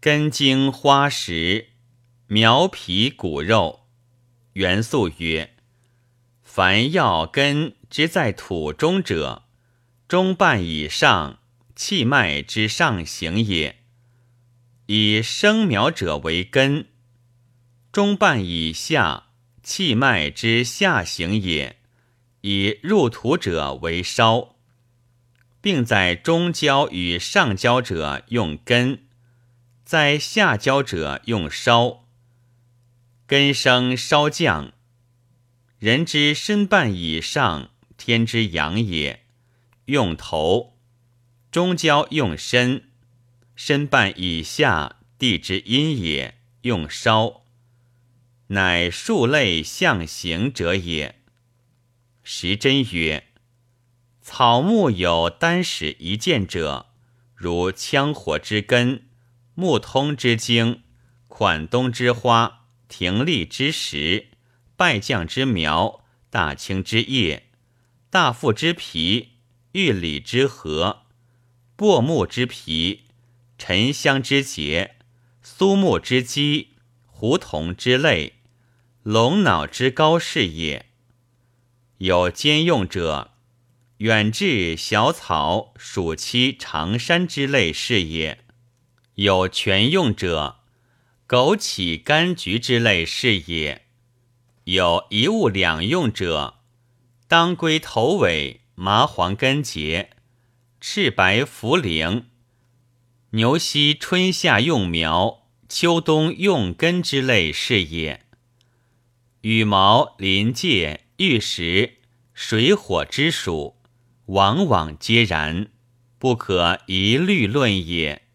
根茎花实，苗皮骨肉。元素曰：凡要根之在土中者，中半以上，气脉之上行也。以生苗者为根，中半以下，气脉之下行也。以入土者为梢，并在中焦与上焦者用根。在下焦者用梢，根生烧降。人之身半以上，天之阳也，用头；中焦用身，身半以下，地之阴也，用梢。乃数类象形者也。时真曰：草木有单始一见者，如羌火之根。木通之茎，款冬之花，庭立之石，败将之苗，大青之叶，大附之皮，玉里之核，薄木之皮，沉香之节，苏木之基，胡桐之类，龙脑之高是也。有兼用者，远至小草、暑期长山之类是也。有全用者，枸杞、柑橘之类是也；有一物两用者，当归头尾、麻黄根节、赤白茯苓、牛膝春夏用苗，秋冬用根之类是也。羽毛、鳞介、玉石、水火之属，往往皆然，不可一律论也。